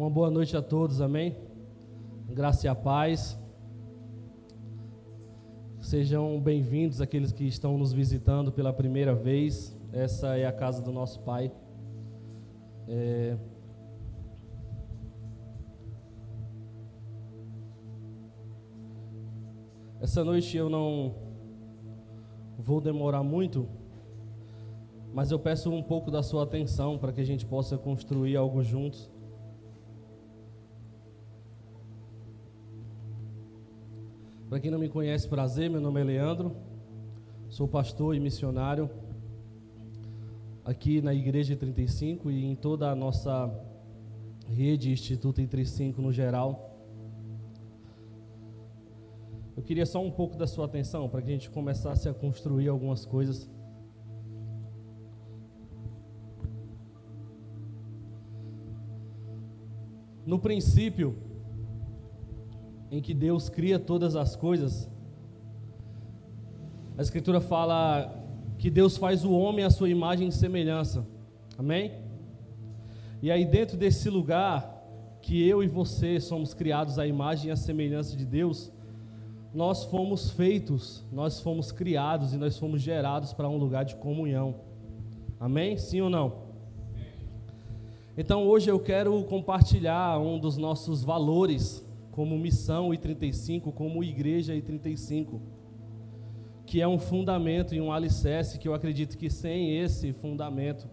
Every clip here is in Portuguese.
Uma boa noite a todos, amém? Graça e a paz. Sejam bem-vindos aqueles que estão nos visitando pela primeira vez. Essa é a casa do nosso Pai. É... Essa noite eu não vou demorar muito, mas eu peço um pouco da sua atenção para que a gente possa construir algo juntos. Para quem não me conhece, prazer, meu nome é Leandro, sou pastor e missionário aqui na Igreja 35 e em toda a nossa rede Instituto 35 no geral. Eu queria só um pouco da sua atenção para que a gente começasse a construir algumas coisas. No princípio, em que Deus cria todas as coisas, a Escritura fala que Deus faz o homem à sua imagem e semelhança. Amém? E aí, dentro desse lugar, que eu e você somos criados à imagem e à semelhança de Deus, nós fomos feitos, nós fomos criados e nós fomos gerados para um lugar de comunhão. Amém? Sim ou não? Então hoje eu quero compartilhar um dos nossos valores como missão e 35, como igreja e 35, que é um fundamento e um alicerce que eu acredito que sem esse fundamento,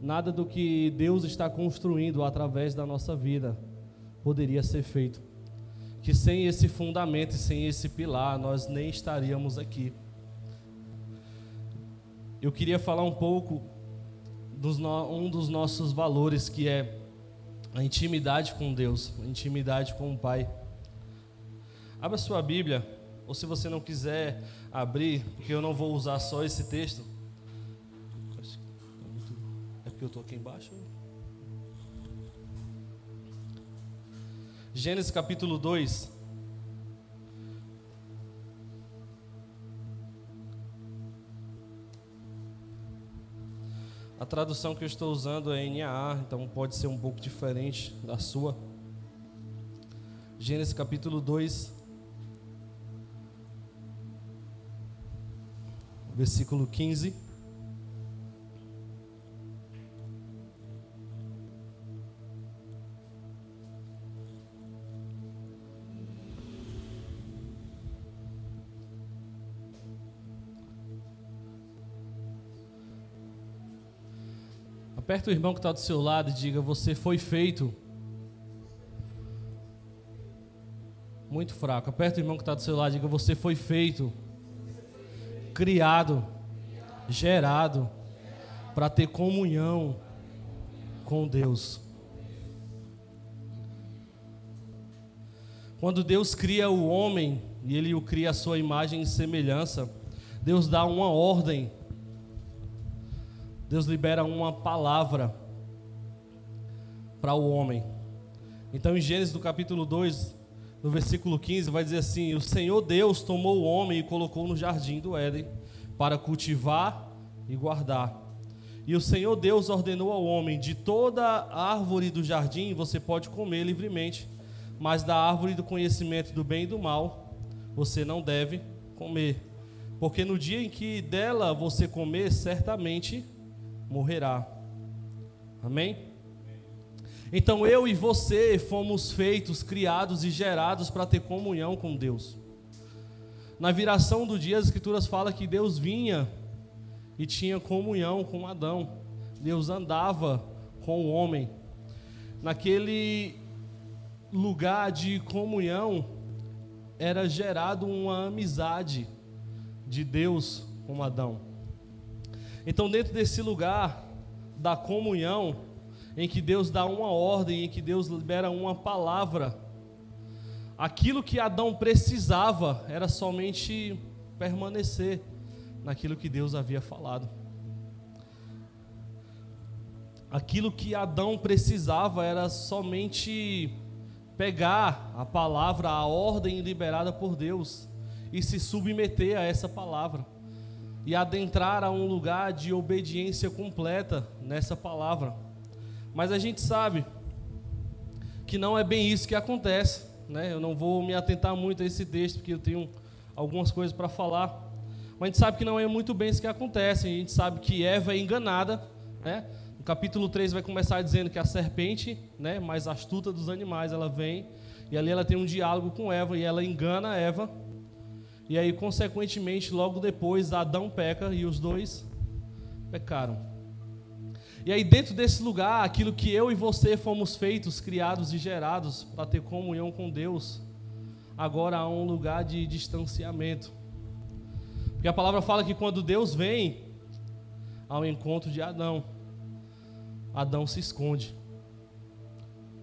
nada do que Deus está construindo através da nossa vida poderia ser feito. Que sem esse fundamento e sem esse pilar, nós nem estaríamos aqui. Eu queria falar um pouco dos um dos nossos valores que é a intimidade com Deus, a intimidade com o Pai. Abra sua Bíblia, ou se você não quiser abrir, porque eu não vou usar só esse texto. É porque eu estou aqui embaixo. Gênesis capítulo 2. A tradução que eu estou usando é NAA, então pode ser um pouco diferente da sua. Gênesis capítulo 2, versículo 15. Aperta o irmão que está do seu lado e diga: Você foi feito. Muito fraco. Aperta o irmão que está do seu lado e diga: Você foi feito, criado, gerado para ter comunhão com Deus. Quando Deus cria o homem e ele o cria a sua imagem e semelhança, Deus dá uma ordem Deus libera uma palavra para o homem. Então, em Gênesis, do capítulo 2, no versículo 15, vai dizer assim: O Senhor Deus tomou o homem e colocou no jardim do Éden para cultivar e guardar. E o Senhor Deus ordenou ao homem: De toda árvore do jardim você pode comer livremente, mas da árvore do conhecimento do bem e do mal você não deve comer, porque no dia em que dela você comer, certamente morrerá. Amém? Então eu e você fomos feitos, criados e gerados para ter comunhão com Deus. Na viração do dia, as Escrituras falam que Deus vinha e tinha comunhão com Adão. Deus andava com o homem. Naquele lugar de comunhão era gerado uma amizade de Deus com Adão. Então, dentro desse lugar da comunhão, em que Deus dá uma ordem, em que Deus libera uma palavra, aquilo que Adão precisava era somente permanecer naquilo que Deus havia falado. Aquilo que Adão precisava era somente pegar a palavra, a ordem liberada por Deus e se submeter a essa palavra e adentrar a um lugar de obediência completa nessa palavra. Mas a gente sabe que não é bem isso que acontece. Né? Eu não vou me atentar muito a esse texto, porque eu tenho algumas coisas para falar. Mas a gente sabe que não é muito bem isso que acontece. A gente sabe que Eva é enganada. Né? No capítulo 3 vai começar dizendo que a serpente, né, mais astuta dos animais, ela vem e ali ela tem um diálogo com Eva e ela engana Eva. E aí, consequentemente, logo depois, Adão peca e os dois pecaram. E aí, dentro desse lugar, aquilo que eu e você fomos feitos, criados e gerados para ter comunhão com Deus, agora há um lugar de distanciamento. Porque a palavra fala que quando Deus vem ao encontro de Adão, Adão se esconde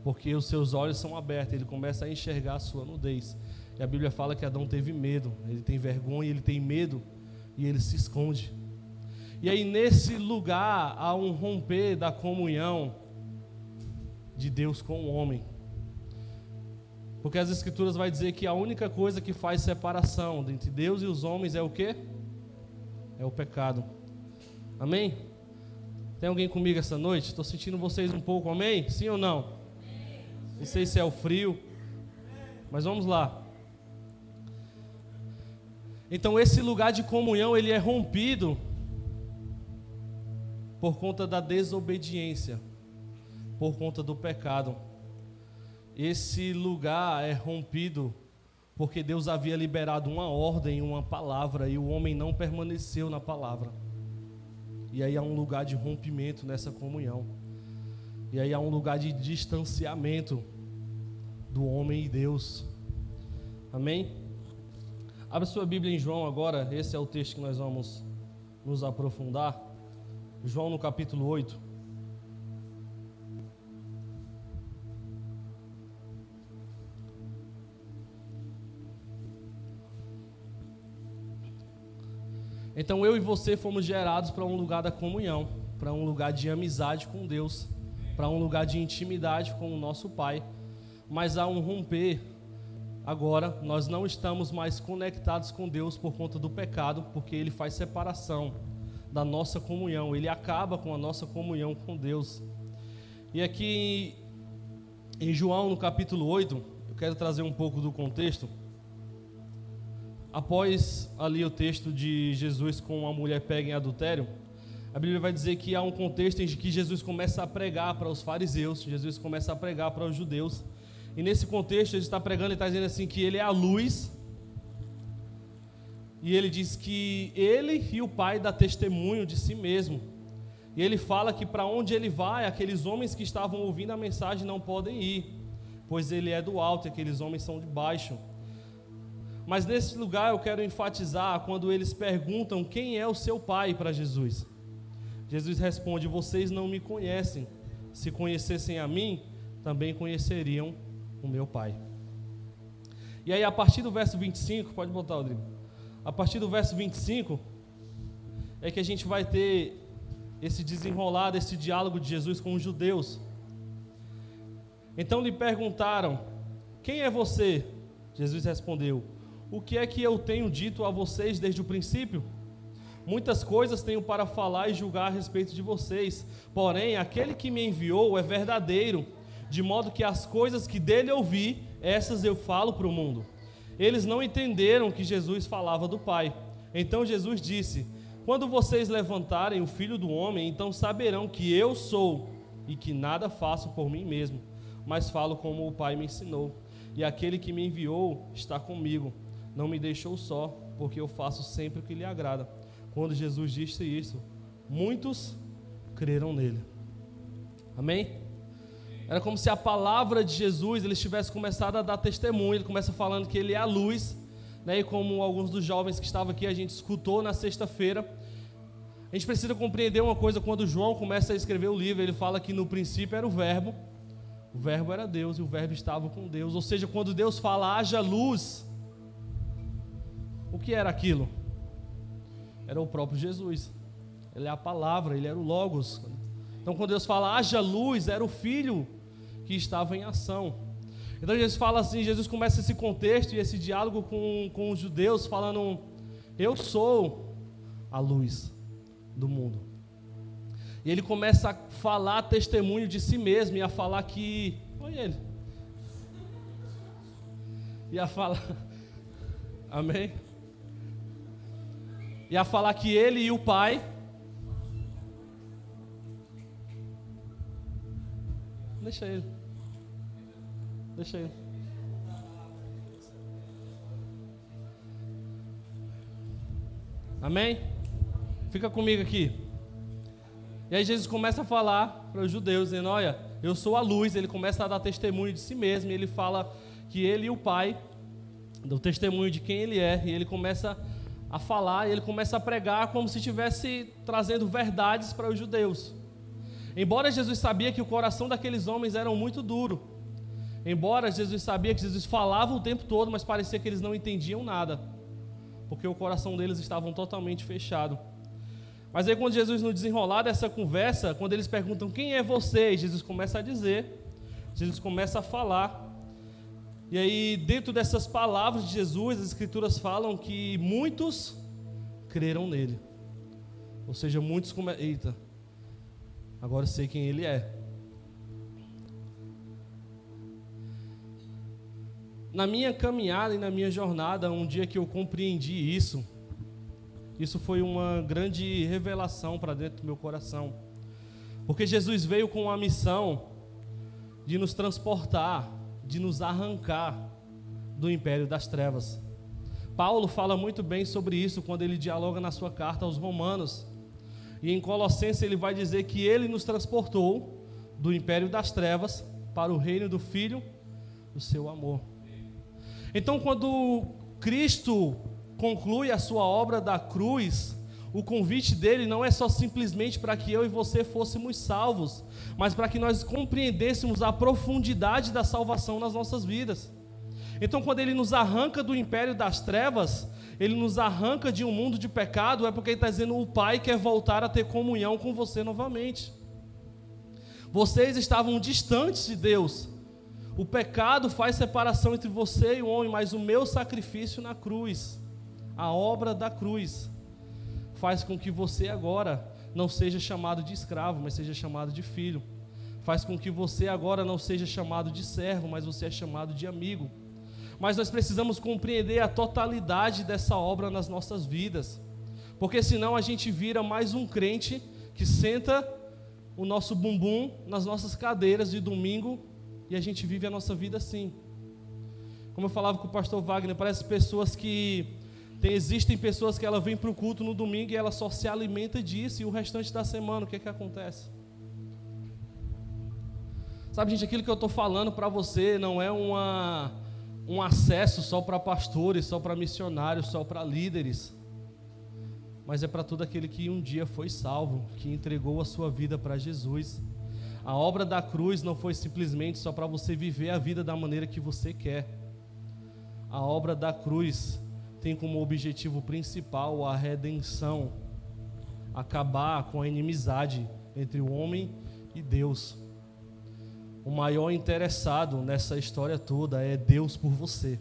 porque os seus olhos são abertos, ele começa a enxergar a sua nudez. E a Bíblia fala que Adão teve medo, ele tem vergonha, ele tem medo e ele se esconde. E aí nesse lugar há um romper da comunhão de Deus com o homem. Porque as escrituras vai dizer que a única coisa que faz separação entre Deus e os homens é o quê? É o pecado. Amém? Tem alguém comigo essa noite? Estou sentindo vocês um pouco, amém? Sim ou não? Não sei se é o frio, mas vamos lá. Então esse lugar de comunhão ele é rompido por conta da desobediência, por conta do pecado. Esse lugar é rompido porque Deus havia liberado uma ordem, uma palavra e o homem não permaneceu na palavra. E aí há um lugar de rompimento nessa comunhão. E aí há um lugar de distanciamento do homem e Deus. Amém? Abra sua Bíblia em João agora, esse é o texto que nós vamos nos aprofundar. João no capítulo 8. Então eu e você fomos gerados para um lugar da comunhão, para um lugar de amizade com Deus para um lugar de intimidade com o nosso Pai, mas há um romper. Agora, nós não estamos mais conectados com Deus por conta do pecado, porque ele faz separação da nossa comunhão, ele acaba com a nossa comunhão com Deus. E aqui em João, no capítulo 8, eu quero trazer um pouco do contexto. Após ali o texto de Jesus com a mulher pega em adultério, a Bíblia vai dizer que há um contexto em que Jesus começa a pregar para os fariseus, Jesus começa a pregar para os judeus. E nesse contexto, ele está pregando e está dizendo assim que ele é a luz. E ele diz que ele e o Pai dá testemunho de si mesmo. E ele fala que para onde ele vai, aqueles homens que estavam ouvindo a mensagem não podem ir, pois ele é do alto e aqueles homens são de baixo. Mas nesse lugar eu quero enfatizar quando eles perguntam quem é o seu pai para Jesus. Jesus responde: Vocês não me conhecem. Se conhecessem a mim, também conheceriam o meu Pai. E aí, a partir do verso 25, pode botar, Rodrigo. A partir do verso 25, é que a gente vai ter esse desenrolar, esse diálogo de Jesus com os judeus. Então lhe perguntaram: Quem é você? Jesus respondeu: O que é que eu tenho dito a vocês desde o princípio? Muitas coisas tenho para falar e julgar a respeito de vocês, porém, aquele que me enviou é verdadeiro, de modo que as coisas que dele ouvi, essas eu falo para o mundo. Eles não entenderam que Jesus falava do Pai. Então Jesus disse: Quando vocês levantarem o filho do homem, então saberão que eu sou e que nada faço por mim mesmo, mas falo como o Pai me ensinou. E aquele que me enviou está comigo, não me deixou só, porque eu faço sempre o que lhe agrada. Quando Jesus disse isso, muitos creram nele. Amém? Era como se a palavra de Jesus ele tivesse começado a dar testemunho. Ele começa falando que ele é a luz, né? E como alguns dos jovens que estavam aqui a gente escutou na sexta-feira, a gente precisa compreender uma coisa quando João começa a escrever o livro, ele fala que no princípio era o verbo, o verbo era Deus e o verbo estava com Deus. Ou seja, quando Deus fala haja luz, o que era aquilo? era o próprio Jesus. Ele é a palavra, ele era o Logos. Então, quando Deus fala haja luz, era o Filho que estava em ação. Então, Jesus fala assim: Jesus começa esse contexto e esse diálogo com, com os judeus, falando: Eu sou a luz do mundo. E ele começa a falar testemunho de si mesmo e a falar que foi ele. ia falar. Amém? Ia falar que ele e o pai. Deixa ele. Deixa ele. Amém? Fica comigo aqui. E aí Jesus começa a falar para os judeus, dizendo: Olha, eu sou a luz. Ele começa a dar testemunho de si mesmo. Ele fala que ele e o Pai, do testemunho de quem ele é. E ele começa a falar, e ele começa a pregar como se estivesse trazendo verdades para os judeus. Embora Jesus sabia que o coração daqueles homens era muito duro, embora Jesus sabia que Jesus falava o tempo todo, mas parecia que eles não entendiam nada, porque o coração deles estava totalmente fechado. Mas aí quando Jesus no desenrolar dessa conversa, quando eles perguntam quem é você, Jesus começa a dizer, Jesus começa a falar. E aí dentro dessas palavras de Jesus, as escrituras falam que muitos creram nele. Ou seja, muitos come... eita. Agora sei quem ele é. Na minha caminhada e na minha jornada, um dia que eu compreendi isso, isso foi uma grande revelação para dentro do meu coração. Porque Jesus veio com a missão de nos transportar, de nos arrancar do império das trevas. Paulo fala muito bem sobre isso quando ele dialoga na sua carta aos Romanos. E em Colossenses ele vai dizer que ele nos transportou do império das trevas para o reino do Filho do seu amor. Então, quando Cristo conclui a sua obra da cruz, o convite dele não é só simplesmente para que eu e você fôssemos salvos, mas para que nós compreendêssemos a profundidade da salvação nas nossas vidas. Então, quando ele nos arranca do império das trevas, ele nos arranca de um mundo de pecado, é porque ele está dizendo: o Pai quer voltar a ter comunhão com você novamente. Vocês estavam distantes de Deus. O pecado faz separação entre você e o homem, mas o meu sacrifício na cruz a obra da cruz faz com que você agora não seja chamado de escravo, mas seja chamado de filho. Faz com que você agora não seja chamado de servo, mas você é chamado de amigo. Mas nós precisamos compreender a totalidade dessa obra nas nossas vidas. Porque senão a gente vira mais um crente que senta o nosso bumbum nas nossas cadeiras de domingo e a gente vive a nossa vida assim. Como eu falava com o pastor Wagner, parece pessoas que tem, existem pessoas que ela vem para o culto no domingo e ela só se alimenta disso e o restante da semana, o que é que acontece? Sabe, gente, aquilo que eu estou falando para você não é uma, um acesso só para pastores, só para missionários, só para líderes, mas é para todo aquele que um dia foi salvo, que entregou a sua vida para Jesus. A obra da cruz não foi simplesmente só para você viver a vida da maneira que você quer. A obra da cruz tem como objetivo principal a redenção, acabar com a inimizade entre o homem e Deus. O maior interessado nessa história toda é Deus por você,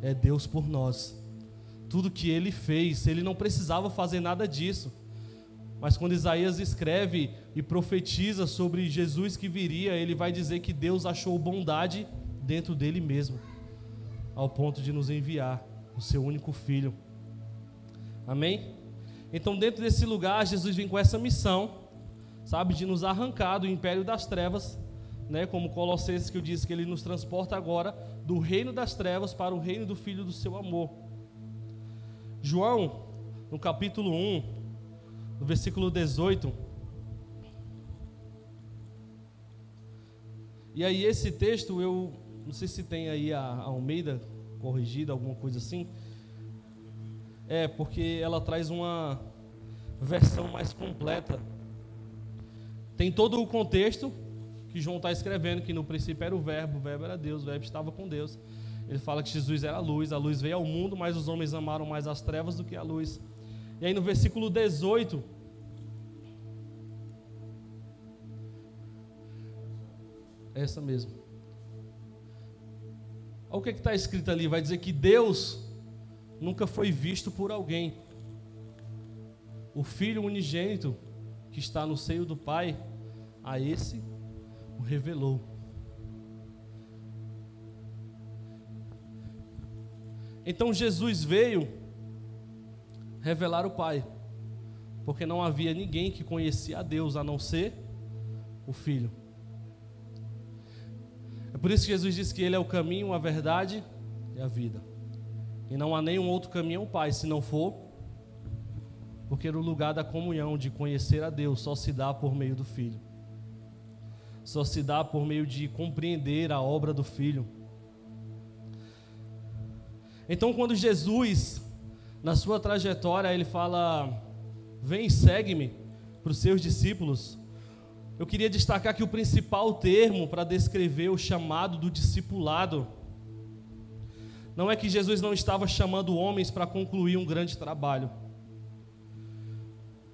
é Deus por nós. Tudo que ele fez, ele não precisava fazer nada disso. Mas quando Isaías escreve e profetiza sobre Jesus que viria, ele vai dizer que Deus achou bondade dentro dele mesmo, ao ponto de nos enviar o seu único filho. Amém? Então, dentro desse lugar, Jesus vem com essa missão, sabe, de nos arrancar do império das trevas, né, como Colossenses que eu disse que ele nos transporta agora do reino das trevas para o reino do filho do seu amor. João, no capítulo 1, no versículo 18, E aí esse texto eu não sei se tem aí a Almeida corrigida, alguma coisa assim. É, porque ela traz uma versão mais completa. Tem todo o contexto que João está escrevendo, que no princípio era o verbo, o verbo era Deus, o verbo estava com Deus. Ele fala que Jesus era a luz, a luz veio ao mundo, mas os homens amaram mais as trevas do que a luz. E aí no versículo 18, é essa mesmo. Olha o que está escrito ali: vai dizer que Deus nunca foi visto por alguém. O Filho unigênito que está no seio do Pai, a esse o revelou. Então Jesus veio revelar o Pai, porque não havia ninguém que conhecia a Deus a não ser o Filho. É por isso que Jesus disse que Ele é o caminho, a verdade e a vida. E não há nenhum outro caminho ao Pai, se não for, porque no lugar da comunhão, de conhecer a Deus, só se dá por meio do Filho. Só se dá por meio de compreender a obra do Filho. Então, quando Jesus, na sua trajetória, ele fala: Vem, segue-me, para os seus discípulos. Eu queria destacar que o principal termo para descrever o chamado do discipulado não é que Jesus não estava chamando homens para concluir um grande trabalho.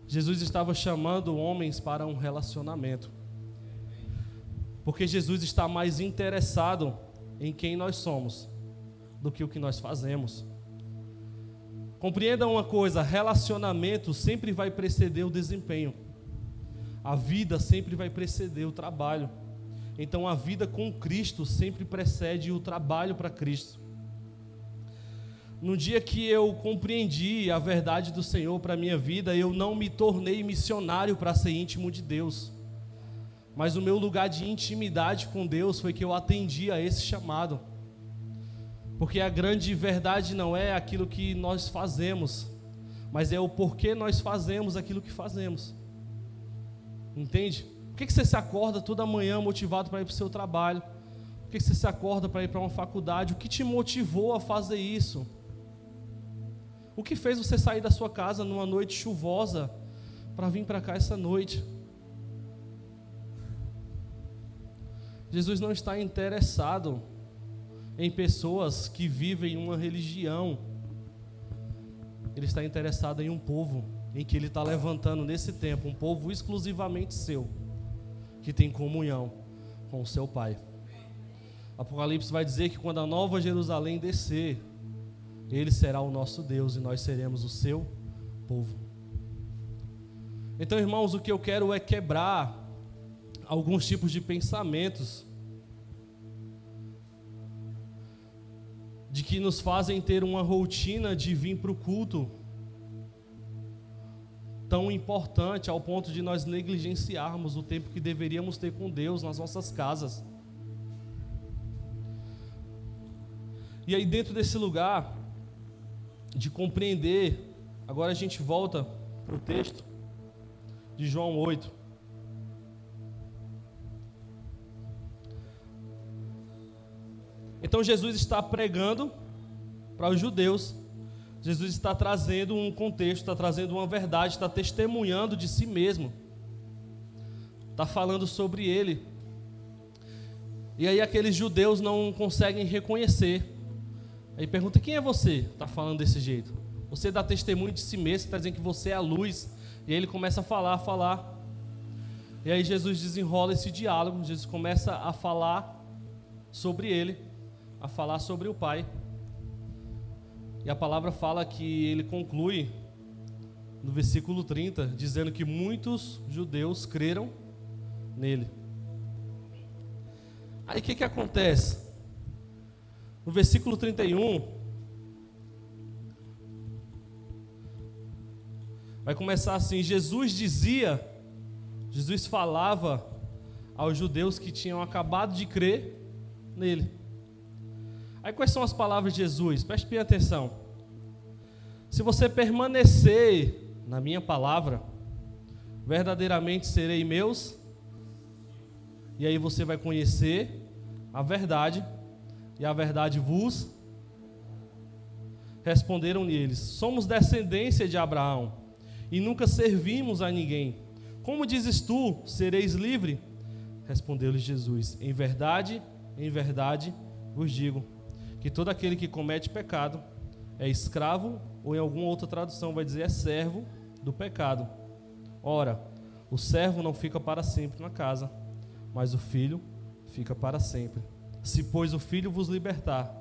Jesus estava chamando homens para um relacionamento. Porque Jesus está mais interessado em quem nós somos do que o que nós fazemos. Compreenda uma coisa: relacionamento sempre vai preceder o desempenho. A vida sempre vai preceder o trabalho. Então a vida com Cristo sempre precede o trabalho para Cristo. No dia que eu compreendi a verdade do Senhor para a minha vida, eu não me tornei missionário para ser íntimo de Deus. Mas o meu lugar de intimidade com Deus foi que eu atendi a esse chamado. Porque a grande verdade não é aquilo que nós fazemos, mas é o porquê nós fazemos aquilo que fazemos. Entende? Por que você se acorda toda manhã motivado para ir para o seu trabalho? Por que você se acorda para ir para uma faculdade? O que te motivou a fazer isso? O que fez você sair da sua casa numa noite chuvosa para vir para cá essa noite? Jesus não está interessado em pessoas que vivem uma religião. Ele está interessado em um povo em que ele está levantando nesse tempo, um povo exclusivamente seu, que tem comunhão com o seu Pai. Apocalipse vai dizer que quando a nova Jerusalém descer, ele será o nosso Deus e nós seremos o seu povo. Então, irmãos, o que eu quero é quebrar alguns tipos de pensamentos de que nos fazem ter uma rotina de vir para o culto tão importante ao ponto de nós negligenciarmos o tempo que deveríamos ter com Deus nas nossas casas. E aí, dentro desse lugar de compreender, agora a gente volta para o texto de João 8. Então Jesus está pregando para os judeus, Jesus está trazendo um contexto, está trazendo uma verdade, está testemunhando de si mesmo, está falando sobre ele. E aí aqueles judeus não conseguem reconhecer. Aí pergunta: quem é você? Está falando desse jeito. Você dá testemunho de si mesmo, está dizendo que você é a luz. E aí ele começa a falar, a falar. E aí Jesus desenrola esse diálogo, Jesus começa a falar sobre ele a falar sobre o Pai. E a palavra fala que ele conclui no versículo 30, dizendo que muitos judeus creram nele. Aí o que, que acontece? No versículo 31, vai começar assim: Jesus dizia, Jesus falava aos judeus que tinham acabado de crer nele. Aí quais são as palavras de Jesus? Preste bem atenção. Se você permanecer na minha palavra, verdadeiramente serei meus, e aí você vai conhecer a verdade, e a verdade vos responderam eles: Somos descendência de Abraão e nunca servimos a ninguém. Como dizes tu, sereis livre? Respondeu-lhes Jesus: Em verdade, em verdade vos digo que todo aquele que comete pecado é escravo, ou em alguma outra tradução vai dizer é servo do pecado. Ora, o servo não fica para sempre na casa, mas o filho fica para sempre. Se, pois, o filho vos libertar,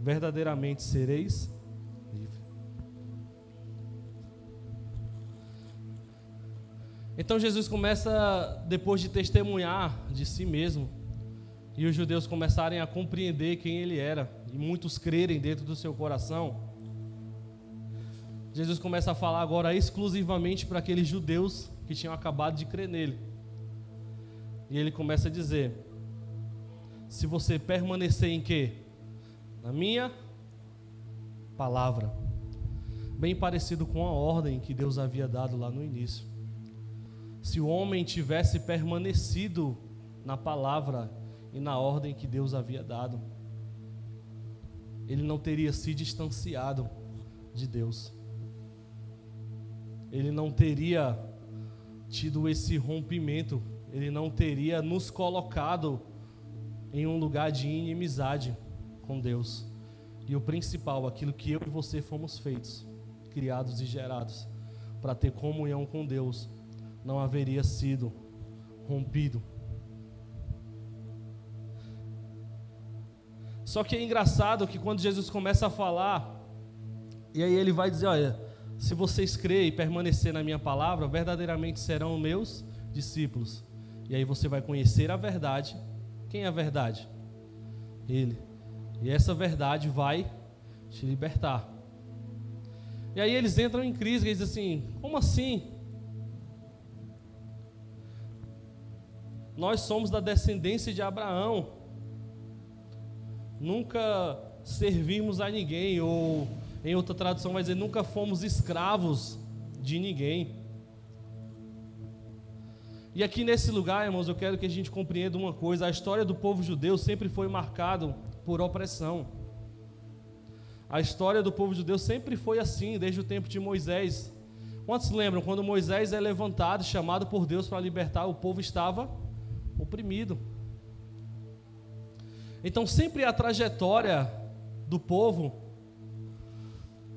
verdadeiramente sereis livres. Então Jesus começa, depois de testemunhar de si mesmo, e os judeus começarem a compreender quem ele era e muitos crerem dentro do seu coração, Jesus começa a falar agora exclusivamente para aqueles judeus que tinham acabado de crer nele. E ele começa a dizer: Se você permanecer em quê? Na minha palavra. Bem parecido com a ordem que Deus havia dado lá no início. Se o homem tivesse permanecido na palavra e na ordem que Deus havia dado, ele não teria se distanciado de Deus. Ele não teria tido esse rompimento, ele não teria nos colocado em um lugar de inimizade com Deus. E o principal, aquilo que eu e você fomos feitos, criados e gerados para ter comunhão com Deus, não haveria sido rompido. Só que é engraçado que quando Jesus começa a falar, e aí ele vai dizer: Olha, se vocês crerem e permanecer na minha palavra, verdadeiramente serão meus discípulos. E aí você vai conhecer a verdade. Quem é a verdade? Ele. E essa verdade vai te libertar. E aí eles entram em crise e dizem assim: como assim? Nós somos da descendência de Abraão. Nunca servimos a ninguém, ou em outra tradução vai dizer, nunca fomos escravos de ninguém. E aqui nesse lugar, irmãos, eu quero que a gente compreenda uma coisa: a história do povo judeu sempre foi marcado por opressão. A história do povo judeu sempre foi assim, desde o tempo de Moisés. Quantos lembram quando Moisés é levantado, chamado por Deus para libertar, o povo estava oprimido. Então, sempre a trajetória do povo,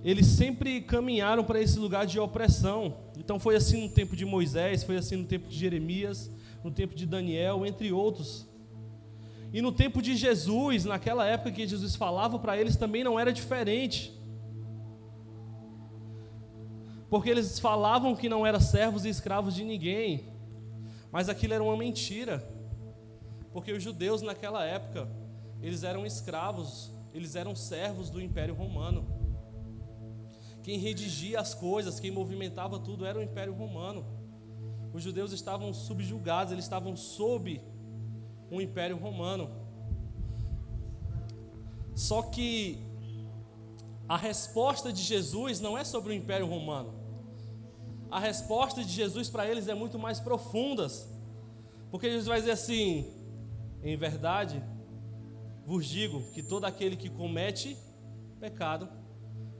eles sempre caminharam para esse lugar de opressão. Então, foi assim no tempo de Moisés, foi assim no tempo de Jeremias, no tempo de Daniel, entre outros. E no tempo de Jesus, naquela época que Jesus falava para eles, também não era diferente. Porque eles falavam que não eram servos e escravos de ninguém. Mas aquilo era uma mentira. Porque os judeus naquela época, eles eram escravos, eles eram servos do Império Romano. Quem redigia as coisas, quem movimentava tudo era o Império Romano. Os judeus estavam subjugados, eles estavam sob o Império Romano. Só que a resposta de Jesus não é sobre o Império Romano. A resposta de Jesus para eles é muito mais profunda. Porque Jesus vai dizer assim: em verdade, vos digo que todo aquele que comete pecado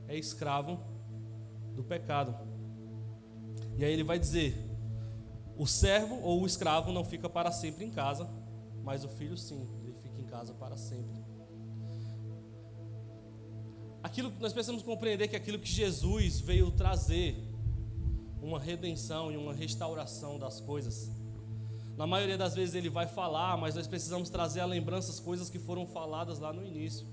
é escravo do pecado. E aí ele vai dizer: o servo ou o escravo não fica para sempre em casa, mas o filho, sim, ele fica em casa para sempre. Aquilo nós precisamos compreender que aquilo que Jesus veio trazer, uma redenção e uma restauração das coisas. Na maioria das vezes ele vai falar, mas nós precisamos trazer à lembrança as coisas que foram faladas lá no início.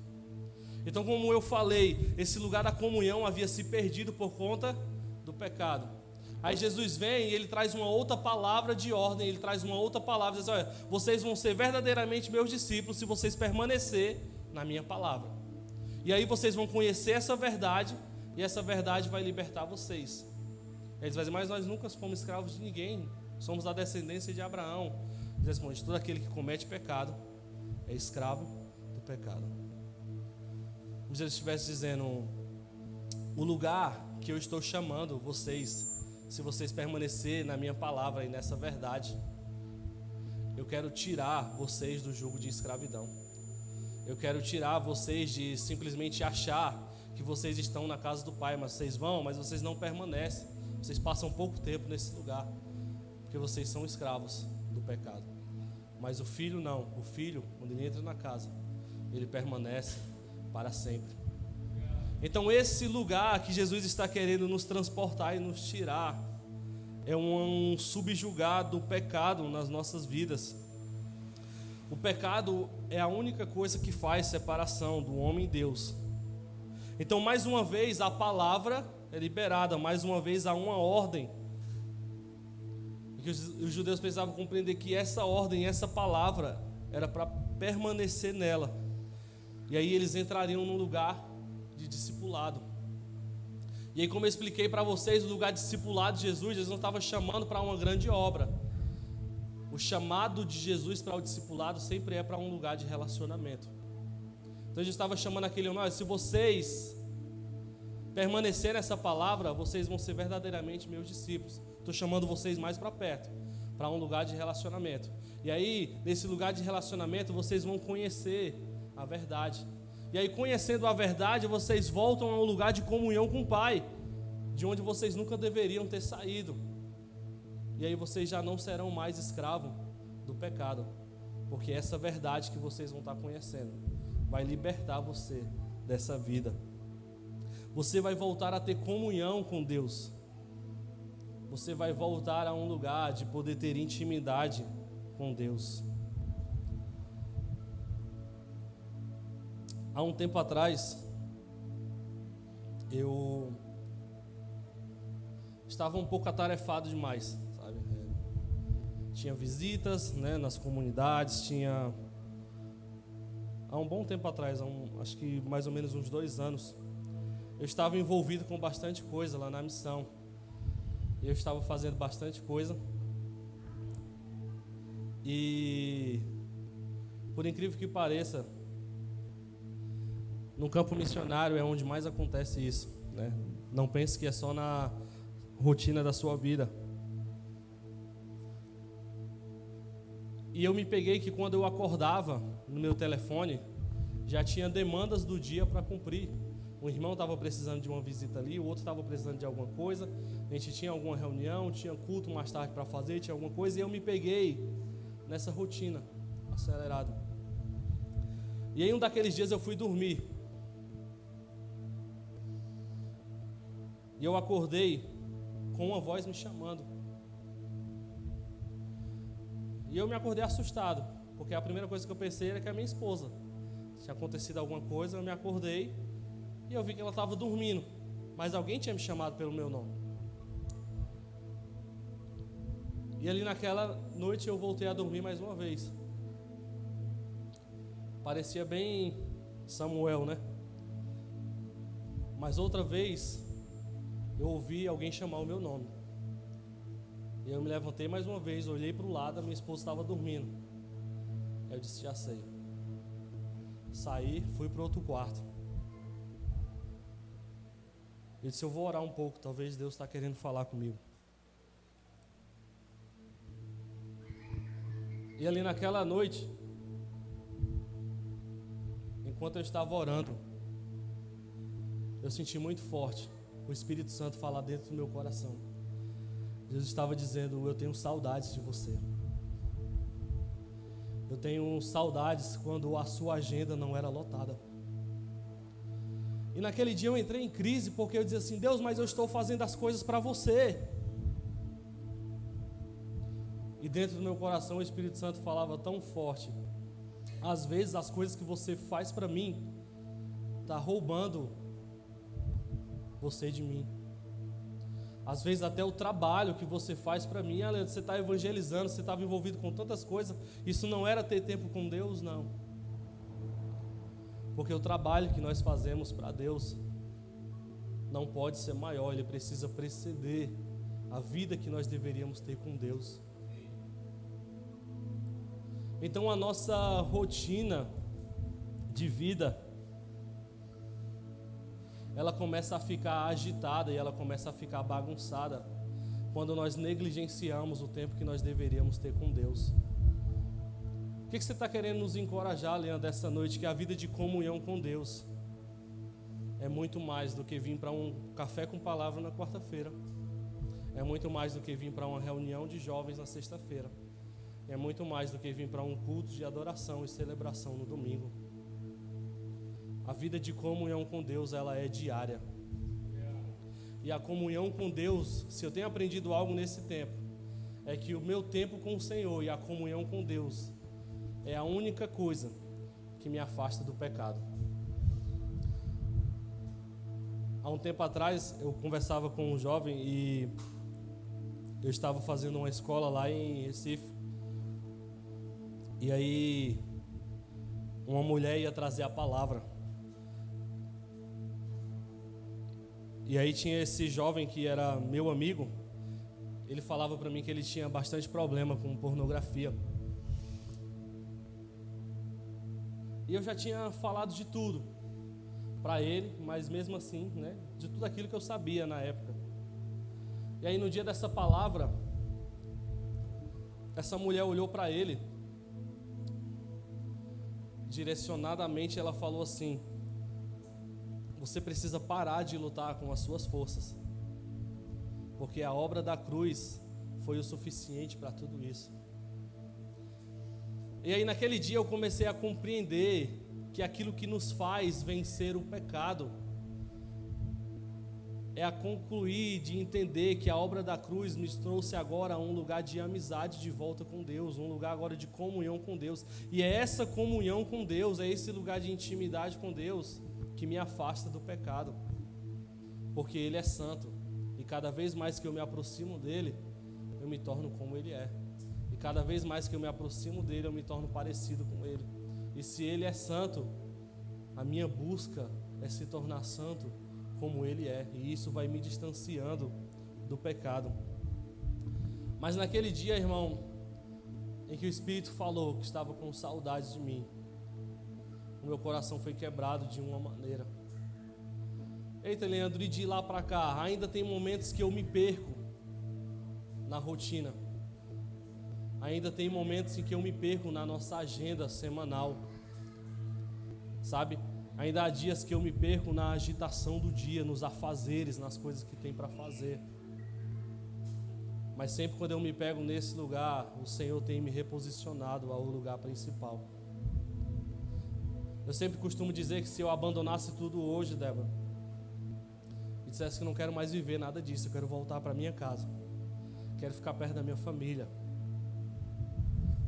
Então, como eu falei, esse lugar da comunhão havia se perdido por conta do pecado. Aí Jesus vem e ele traz uma outra palavra de ordem, ele traz uma outra palavra, diz: Olha, vocês vão ser verdadeiramente meus discípulos se vocês permanecer na minha palavra. E aí vocês vão conhecer essa verdade, e essa verdade vai libertar vocês. Eles vai dizer, mas nós nunca fomos escravos de ninguém, somos da descendência de Abraão. Ele responde: todo aquele que comete pecado é escravo do pecado. Como se ele estivesse dizendo: o lugar que eu estou chamando vocês se vocês permanecerem na minha palavra e nessa verdade. Eu quero tirar vocês do jugo de escravidão. Eu quero tirar vocês de simplesmente achar que vocês estão na casa do Pai, mas vocês vão, mas vocês não permanecem. Vocês passam pouco tempo nesse lugar, porque vocês são escravos do pecado. Mas o filho não. O filho, quando ele entra na casa, ele permanece para sempre. Então, esse lugar que Jesus está querendo nos transportar e nos tirar é um, subjugado do pecado nas nossas vidas. O pecado é a única coisa que faz separação do homem e Deus. Então, mais uma vez, a palavra é liberada, mais uma vez, há uma ordem. E os judeus precisavam compreender que essa ordem, essa palavra, era para permanecer nela. E aí eles entrariam num lugar de discipulado. E aí, como eu expliquei para vocês, o lugar de discipulado de Jesus, Jesus não estava chamando para uma grande obra. O chamado de Jesus para o discipulado sempre é para um lugar de relacionamento. Então gente estava chamando aquele homem, se vocês permanecerem nessa palavra, vocês vão ser verdadeiramente meus discípulos. Estou chamando vocês mais para perto, para um lugar de relacionamento. E aí, nesse lugar de relacionamento, vocês vão conhecer a verdade. E aí, conhecendo a verdade, vocês voltam a um lugar de comunhão com o Pai, de onde vocês nunca deveriam ter saído. E aí, vocês já não serão mais escravos do pecado, porque essa verdade que vocês vão estar conhecendo vai libertar você dessa vida. Você vai voltar a ter comunhão com Deus. Você vai voltar a um lugar de poder ter intimidade com Deus. Há um tempo atrás, eu estava um pouco atarefado demais, sabe? É, tinha visitas, né, nas comunidades, tinha há um bom tempo atrás, um, acho que mais ou menos uns dois anos, eu estava envolvido com bastante coisa lá na missão. Eu estava fazendo bastante coisa. E, por incrível que pareça, no campo missionário é onde mais acontece isso. Né? Não pense que é só na rotina da sua vida. E eu me peguei que quando eu acordava no meu telefone, já tinha demandas do dia para cumprir. Um irmão estava precisando de uma visita ali, o outro estava precisando de alguma coisa. A gente tinha alguma reunião, tinha culto mais tarde para fazer, tinha alguma coisa, e eu me peguei nessa rotina acelerada. E aí um daqueles dias eu fui dormir. E eu acordei com uma voz me chamando. E eu me acordei assustado, porque a primeira coisa que eu pensei era que a minha esposa tinha acontecido alguma coisa, eu me acordei eu vi que ela estava dormindo, mas alguém tinha me chamado pelo meu nome. E ali naquela noite eu voltei a dormir mais uma vez. Parecia bem Samuel, né? Mas outra vez eu ouvi alguém chamar o meu nome. E eu me levantei mais uma vez, olhei para o lado, a minha esposa estava dormindo. Eu disse: Já sei. Saí, fui para outro quarto. Eu disse: Eu vou orar um pouco, talvez Deus está querendo falar comigo. E ali naquela noite, enquanto eu estava orando, eu senti muito forte o Espírito Santo falar dentro do meu coração. Jesus estava dizendo: Eu tenho saudades de você. Eu tenho saudades quando a sua agenda não era lotada. E naquele dia eu entrei em crise porque eu dizia assim: Deus, mas eu estou fazendo as coisas para você. E dentro do meu coração o Espírito Santo falava tão forte: Às vezes as coisas que você faz para mim está roubando você de mim. Às vezes até o trabalho que você faz para mim, Leandro, você está evangelizando, você estava envolvido com tantas coisas, isso não era ter tempo com Deus, não. Porque o trabalho que nós fazemos para Deus não pode ser maior, ele precisa preceder a vida que nós deveríamos ter com Deus. Então a nossa rotina de vida ela começa a ficar agitada e ela começa a ficar bagunçada quando nós negligenciamos o tempo que nós deveríamos ter com Deus. O que, você está querendo nos encorajar, Leandro, essa noite? Que a vida de comunhão com Deus é muito mais do que vir para um café com palavra na quarta-feira. É muito mais do que vir para uma reunião de jovens na sexta-feira. É muito mais do que vir para um culto de adoração e celebração no domingo. A vida de comunhão com Deus, ela é diária. E a comunhão com Deus, se eu tenho aprendido algo nesse tempo, é que o meu tempo com o Senhor e a comunhão com Deus é a única coisa que me afasta do pecado. Há um tempo atrás eu conversava com um jovem e eu estava fazendo uma escola lá em Recife. E aí, uma mulher ia trazer a palavra. E aí tinha esse jovem que era meu amigo. Ele falava para mim que ele tinha bastante problema com pornografia. E eu já tinha falado de tudo para ele, mas mesmo assim, né, de tudo aquilo que eu sabia na época. E aí no dia dessa palavra, essa mulher olhou para ele, direcionadamente ela falou assim: Você precisa parar de lutar com as suas forças, porque a obra da cruz foi o suficiente para tudo isso. E aí naquele dia eu comecei a compreender que aquilo que nos faz vencer o pecado é a concluir de entender que a obra da cruz nos trouxe agora a um lugar de amizade de volta com Deus, um lugar agora de comunhão com Deus. E é essa comunhão com Deus, é esse lugar de intimidade com Deus que me afasta do pecado. Porque ele é santo e cada vez mais que eu me aproximo dele, eu me torno como ele é. Cada vez mais que eu me aproximo dele, eu me torno parecido com ele. E se ele é santo, a minha busca é se tornar santo como ele é. E isso vai me distanciando do pecado. Mas naquele dia, irmão, em que o Espírito falou que estava com saudades de mim, o meu coração foi quebrado de uma maneira. Eita, Leandro, e de lá para cá, ainda tem momentos que eu me perco na rotina. Ainda tem momentos em que eu me perco na nossa agenda semanal. Sabe? Ainda há dias que eu me perco na agitação do dia, nos afazeres, nas coisas que tem para fazer. Mas sempre quando eu me pego nesse lugar, o Senhor tem me reposicionado ao lugar principal. Eu sempre costumo dizer que se eu abandonasse tudo hoje, Débora, e dissesse que não quero mais viver nada disso, eu quero voltar para minha casa, quero ficar perto da minha família,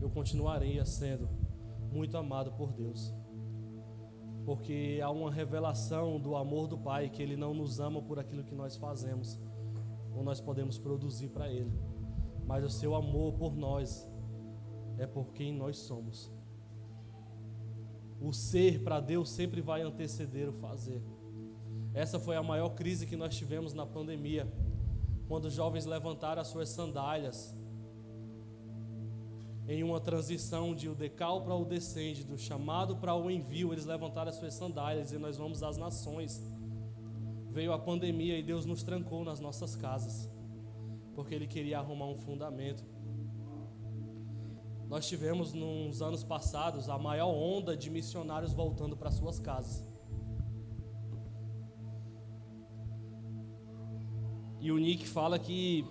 eu continuaria sendo muito amado por Deus. Porque há uma revelação do amor do Pai, que Ele não nos ama por aquilo que nós fazemos, ou nós podemos produzir para Ele, mas o seu amor por nós é por quem nós somos. O ser para Deus sempre vai anteceder o fazer. Essa foi a maior crise que nós tivemos na pandemia, quando os jovens levantaram as suas sandálias em uma transição de o decal para o descende, do chamado para o envio, eles levantaram as suas sandálias e nós vamos às nações. Veio a pandemia e Deus nos trancou nas nossas casas, porque Ele queria arrumar um fundamento. Nós tivemos nos anos passados a maior onda de missionários voltando para suas casas. E o Nick fala que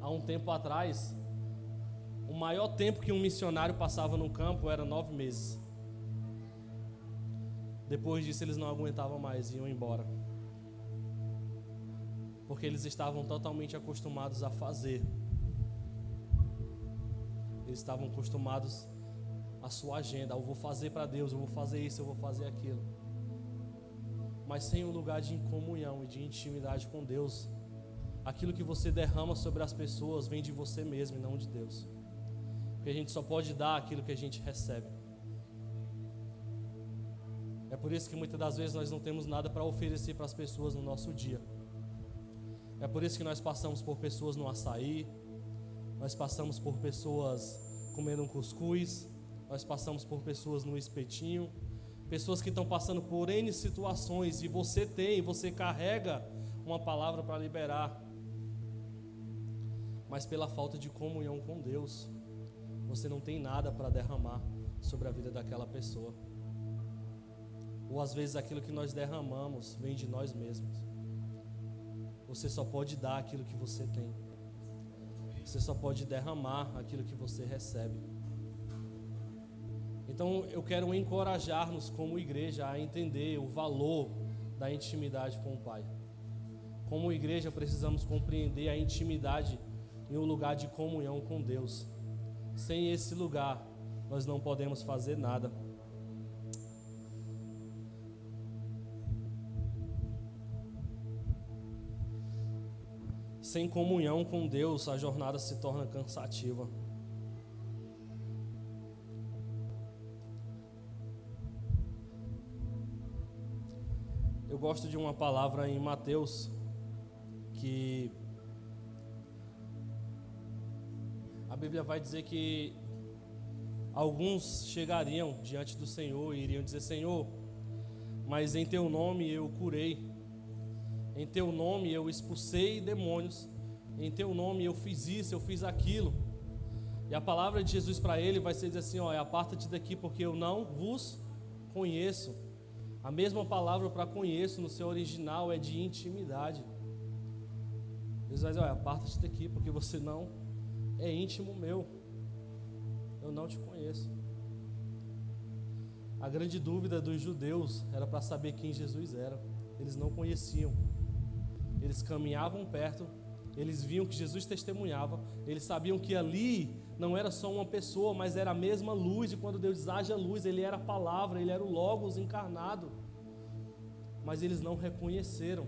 há um tempo atrás o maior tempo que um missionário passava no campo era nove meses. Depois disso, eles não aguentavam mais e iam embora. Porque eles estavam totalmente acostumados a fazer. Eles estavam acostumados à sua agenda. Eu vou fazer para Deus, eu vou fazer isso, eu vou fazer aquilo. Mas sem um lugar de comunhão e de intimidade com Deus, aquilo que você derrama sobre as pessoas vem de você mesmo e não de Deus. Porque a gente só pode dar aquilo que a gente recebe. É por isso que muitas das vezes nós não temos nada para oferecer para as pessoas no nosso dia. É por isso que nós passamos por pessoas no açaí, nós passamos por pessoas comendo um cuscuz, nós passamos por pessoas no espetinho, pessoas que estão passando por N situações e você tem, você carrega uma palavra para liberar, mas pela falta de comunhão com Deus, você não tem nada para derramar sobre a vida daquela pessoa. Ou às vezes aquilo que nós derramamos vem de nós mesmos. Você só pode dar aquilo que você tem. Você só pode derramar aquilo que você recebe. Então eu quero encorajar-nos como igreja a entender o valor da intimidade com o Pai. Como igreja precisamos compreender a intimidade em um lugar de comunhão com Deus. Sem esse lugar, nós não podemos fazer nada. Sem comunhão com Deus, a jornada se torna cansativa. Eu gosto de uma palavra em Mateus que a Bíblia vai dizer que alguns chegariam diante do Senhor e iriam dizer: Senhor, mas em teu nome eu curei, em teu nome eu expulsei demônios, em teu nome eu fiz isso, eu fiz aquilo. E a palavra de Jesus para ele vai ser assim: ó, aparta-te daqui porque eu não vos conheço. A mesma palavra para conheço no seu original é de intimidade. Jesus vai dizer: olha, aparta-te daqui porque você não é íntimo meu. Eu não te conheço. A grande dúvida dos judeus era para saber quem Jesus era. Eles não conheciam. Eles caminhavam perto, eles viam que Jesus testemunhava, eles sabiam que ali não era só uma pessoa, mas era a mesma luz, e quando Deus diz haja luz, ele era a palavra, ele era o Logos encarnado. Mas eles não reconheceram,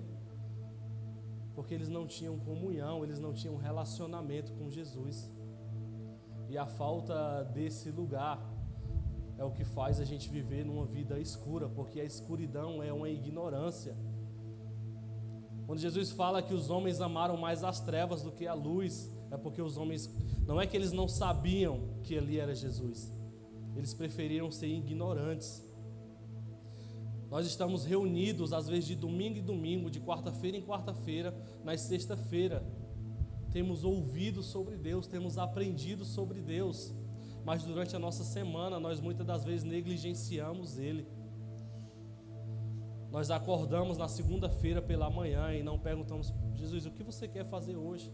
porque eles não tinham comunhão, eles não tinham relacionamento com Jesus. E a falta desse lugar é o que faz a gente viver numa vida escura, porque a escuridão é uma ignorância. Quando Jesus fala que os homens amaram mais as trevas do que a luz, é porque os homens, não é que eles não sabiam que ali era Jesus, eles preferiram ser ignorantes. Nós estamos reunidos, às vezes de domingo em domingo, de quarta-feira em quarta-feira, na sexta-feira. Temos ouvido sobre Deus, temos aprendido sobre Deus, mas durante a nossa semana nós muitas das vezes negligenciamos Ele. Nós acordamos na segunda-feira pela manhã e não perguntamos, Jesus, o que você quer fazer hoje?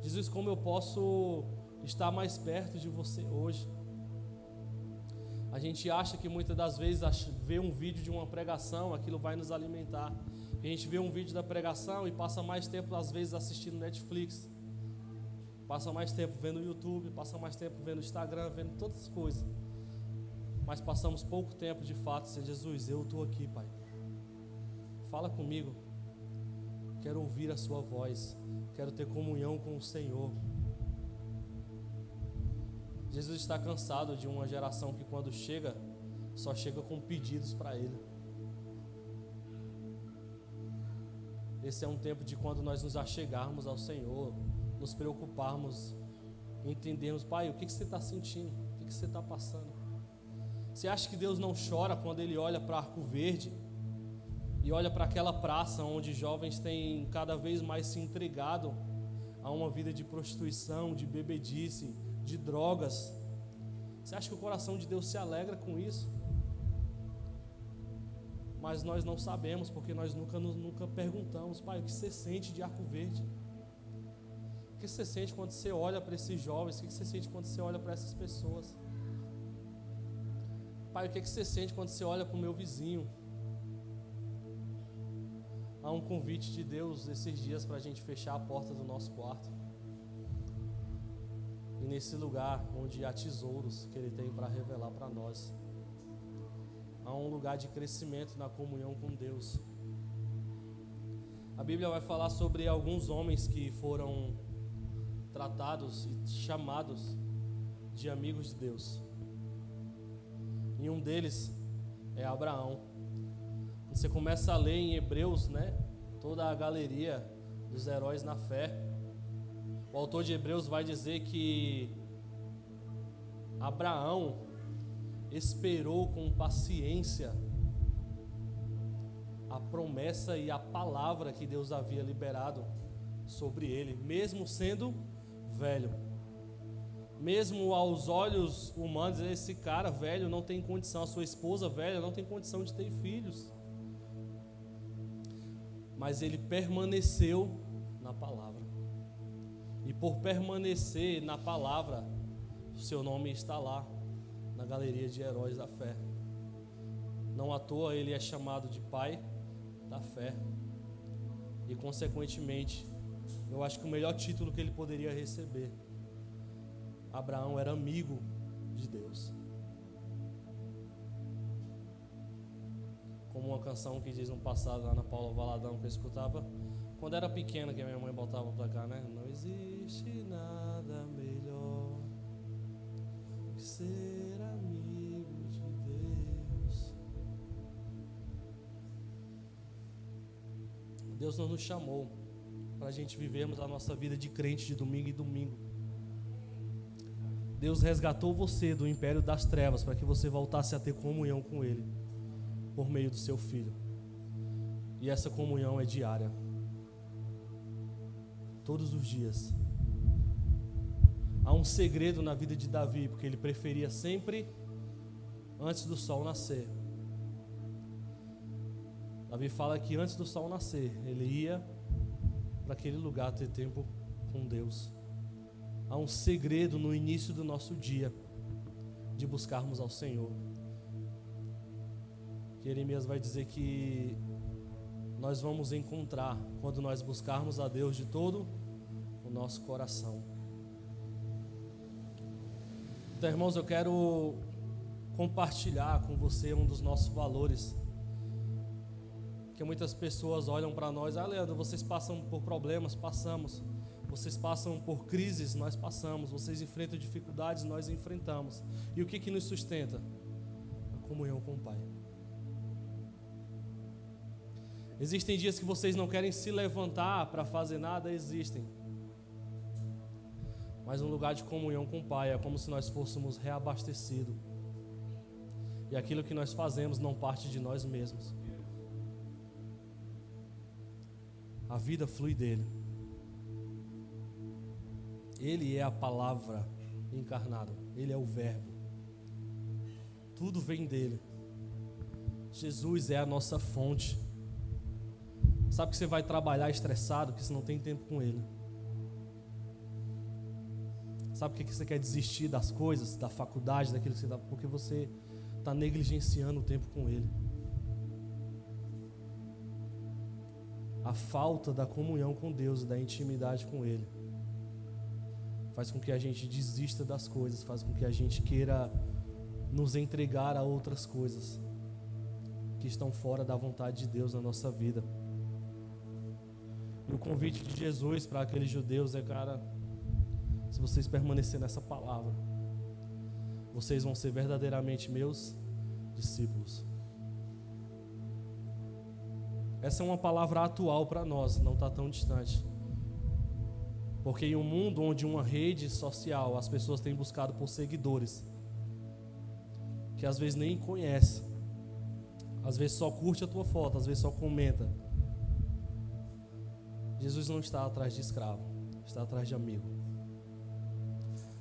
Jesus, como eu posso estar mais perto de você hoje? A gente acha que muitas das vezes vê um vídeo de uma pregação, aquilo vai nos alimentar. A gente vê um vídeo da pregação e passa mais tempo, às vezes, assistindo Netflix. Passa mais tempo vendo YouTube, passa mais tempo vendo Instagram, vendo todas as coisas. Mas passamos pouco tempo de fato sem Jesus. Eu estou aqui, Pai. Fala comigo. Quero ouvir a Sua voz. Quero ter comunhão com o Senhor. Jesus está cansado de uma geração que, quando chega, só chega com pedidos para Ele. Esse é um tempo de quando nós nos achegarmos ao Senhor, nos preocuparmos, entendermos, Pai, o que, que você está sentindo? O que, que você está passando? Você acha que Deus não chora quando Ele olha para Arco Verde e olha para aquela praça onde jovens têm cada vez mais se entregado a uma vida de prostituição, de bebedice, de drogas. Você acha que o coração de Deus se alegra com isso? Mas nós não sabemos, porque nós nunca, nunca perguntamos, pai, o que você sente de arco verde? O que você sente quando você olha para esses jovens? O que você sente quando você olha para essas pessoas? Pai, o que você sente quando você olha para o meu vizinho? Há um convite de Deus esses dias para a gente fechar a porta do nosso quarto e nesse lugar onde há tesouros que Ele tem para revelar para nós. Há um lugar de crescimento na comunhão com Deus. A Bíblia vai falar sobre alguns homens que foram tratados e chamados de amigos de Deus. E um deles é Abraão. Você começa a ler em Hebreus, né? Toda a galeria dos heróis na fé. O autor de Hebreus vai dizer que Abraão esperou com paciência a promessa e a palavra que Deus havia liberado sobre ele, mesmo sendo velho. Mesmo aos olhos humanos, esse cara velho não tem condição, a sua esposa velha não tem condição de ter filhos. Mas ele permaneceu na palavra. E por permanecer na palavra, o seu nome está lá, na galeria de heróis da fé. Não à toa ele é chamado de pai da fé. E consequentemente, eu acho que o melhor título que ele poderia receber. Abraão era amigo de Deus. Como uma canção que diz no passado lá na Paula Valadão que eu escutava, quando era pequena, que a minha mãe botava pra cá, né? Não existe nada melhor que ser amigo de Deus. Deus não nos chamou para a gente vivermos a nossa vida de crente de domingo em domingo. Deus resgatou você do império das trevas para que você voltasse a ter comunhão com Ele por meio do seu Filho. E essa comunhão é diária, todos os dias. Há um segredo na vida de Davi, porque ele preferia sempre antes do sol nascer. Davi fala que antes do sol nascer, ele ia para aquele lugar ter tempo com Deus. Há um segredo no início do nosso dia de buscarmos ao Senhor. Jeremias vai dizer que nós vamos encontrar quando nós buscarmos a Deus de todo o nosso coração. Então, irmãos, eu quero compartilhar com você um dos nossos valores. Que muitas pessoas olham para nós, ah, Leandro, vocês passam por problemas, passamos. Vocês passam por crises, nós passamos. Vocês enfrentam dificuldades, nós enfrentamos. E o que que nos sustenta? A comunhão com o Pai. Existem dias que vocês não querem se levantar para fazer nada, existem mas um lugar de comunhão com o Pai. É como se nós fôssemos reabastecidos. E aquilo que nós fazemos não parte de nós mesmos. A vida flui dele. Ele é a palavra encarnada. Ele é o Verbo. Tudo vem dele. Jesus é a nossa fonte. Sabe que você vai trabalhar estressado, que você não tem tempo com ele. Sabe que você quer desistir das coisas, da faculdade, daquilo que você dá? Porque você está negligenciando o tempo com Ele. A falta da comunhão com Deus e da intimidade com Ele faz com que a gente desista das coisas, faz com que a gente queira nos entregar a outras coisas que estão fora da vontade de Deus na nossa vida. E o convite de Jesus para aqueles judeus é, cara, se vocês permanecerem nessa palavra, vocês vão ser verdadeiramente meus discípulos. Essa é uma palavra atual para nós, não está tão distante. Porque em um mundo onde uma rede social as pessoas têm buscado por seguidores, que às vezes nem conhece, às vezes só curte a tua foto, às vezes só comenta. Jesus não está atrás de escravo, está atrás de amigo.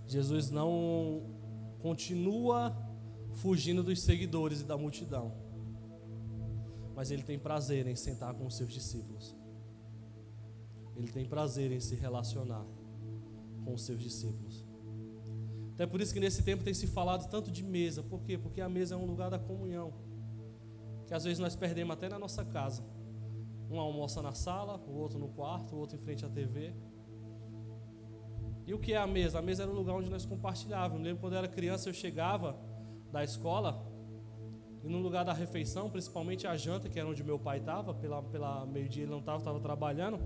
Jesus não continua fugindo dos seguidores e da multidão, mas ele tem prazer em sentar com os seus discípulos. Ele tem prazer em se relacionar com os seus discípulos. Até por isso que nesse tempo tem se falado tanto de mesa. Por quê? Porque a mesa é um lugar da comunhão. Que às vezes nós perdemos até na nossa casa. Um almoça na sala, o outro no quarto, o outro em frente à TV. E o que é a mesa? A mesa era um lugar onde nós compartilhávamos. Eu lembro quando eu era criança, eu chegava da escola e no lugar da refeição, principalmente a janta, que era onde meu pai estava, pela, pela meio-dia ele não estava, estava trabalhando,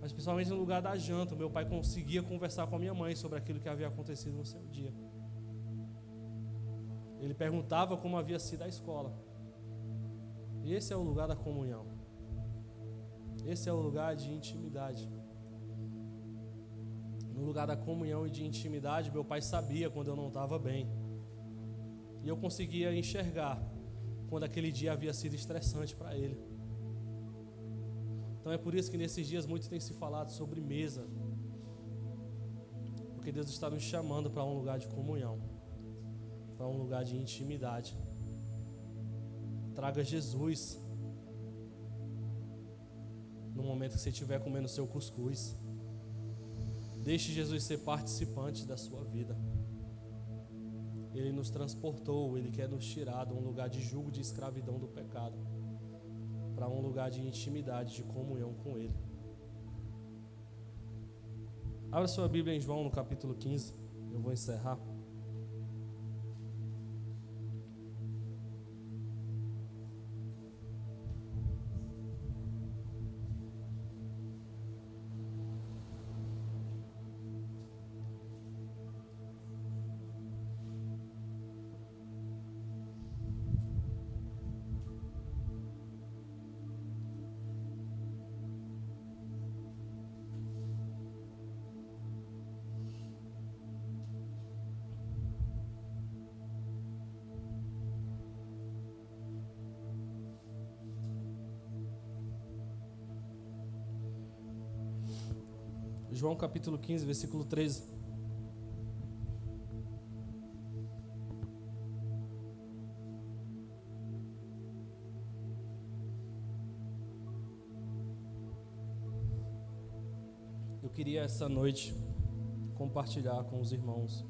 mas principalmente no lugar da janta, meu pai conseguia conversar com a minha mãe sobre aquilo que havia acontecido no seu dia. Ele perguntava como havia sido a escola. E esse é o lugar da comunhão. Esse é o lugar de intimidade no lugar da comunhão e de intimidade, meu pai sabia quando eu não estava bem. E eu conseguia enxergar quando aquele dia havia sido estressante para ele. Então é por isso que nesses dias muito tem se falado sobre mesa. Porque Deus está nos chamando para um lugar de comunhão, para um lugar de intimidade. Traga Jesus no momento que você estiver comendo seu cuscuz. Deixe Jesus ser participante da sua vida. Ele nos transportou, Ele quer nos tirar de um lugar de julgo, de escravidão do pecado, para um lugar de intimidade, de comunhão com Ele. Abra sua Bíblia em João no capítulo 15, eu vou encerrar. João capítulo 15, versículo 13. Eu queria essa noite compartilhar com os irmãos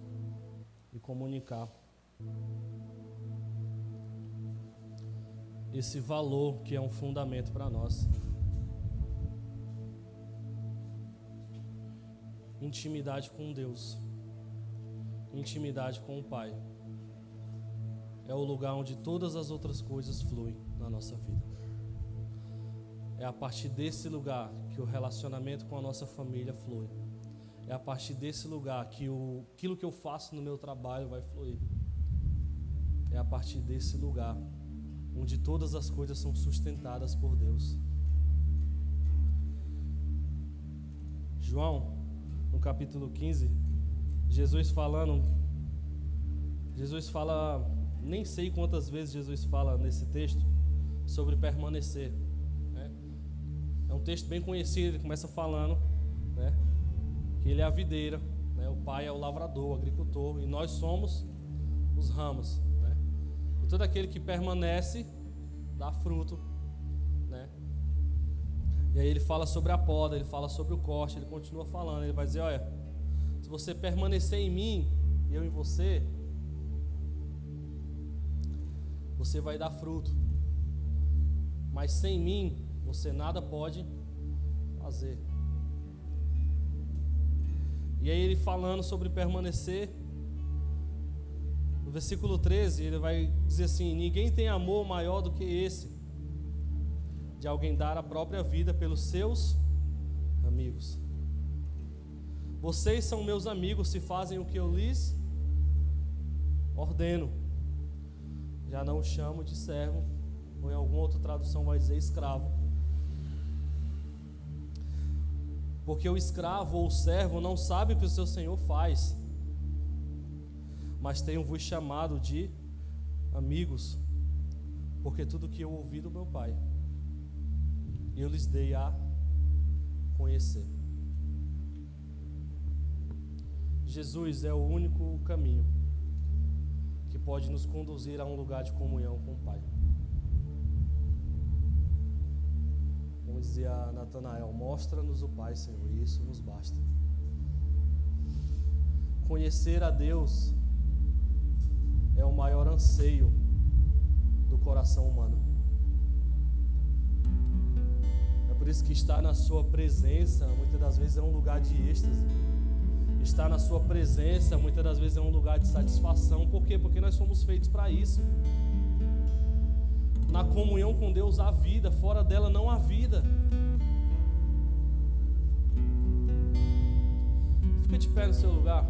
e comunicar esse valor que é um fundamento para nós. Intimidade com Deus, intimidade com o Pai, é o lugar onde todas as outras coisas fluem na nossa vida. É a partir desse lugar que o relacionamento com a nossa família flui. É a partir desse lugar que o, aquilo que eu faço no meu trabalho vai fluir. É a partir desse lugar onde todas as coisas são sustentadas por Deus. João, no capítulo 15, Jesus falando, Jesus fala, nem sei quantas vezes Jesus fala nesse texto sobre permanecer. Né? É um texto bem conhecido, ele começa falando né, que ele é a videira, né, o pai é o lavrador, o agricultor, e nós somos os ramos todo aquele que permanece dá fruto, né? E aí ele fala sobre a poda, ele fala sobre o corte, ele continua falando, ele vai dizer, olha, se você permanecer em mim e eu em você, você vai dar fruto. Mas sem mim, você nada pode fazer. E aí ele falando sobre permanecer, no versículo 13, ele vai dizer assim: Ninguém tem amor maior do que esse, de alguém dar a própria vida pelos seus amigos. Vocês são meus amigos se fazem o que eu lhes ordeno. Já não chamo de servo, ou em alguma outra tradução vai dizer escravo. Porque o escravo ou o servo não sabe o que o seu senhor faz mas tenho-vos chamado de amigos, porque tudo que eu ouvi do meu Pai, eu lhes dei a conhecer. Jesus é o único caminho que pode nos conduzir a um lugar de comunhão com o Pai. Vamos dizer a Natanael: Mostra-nos o Pai, Senhor, e isso nos basta. Conhecer a Deus é o maior anseio do coração humano. Por isso que estar na Sua presença muitas das vezes é um lugar de êxtase. Estar na Sua presença muitas das vezes é um lugar de satisfação. Por quê? Porque nós somos feitos para isso. Na comunhão com Deus há vida, fora dela não há vida. Fica de pé no seu lugar.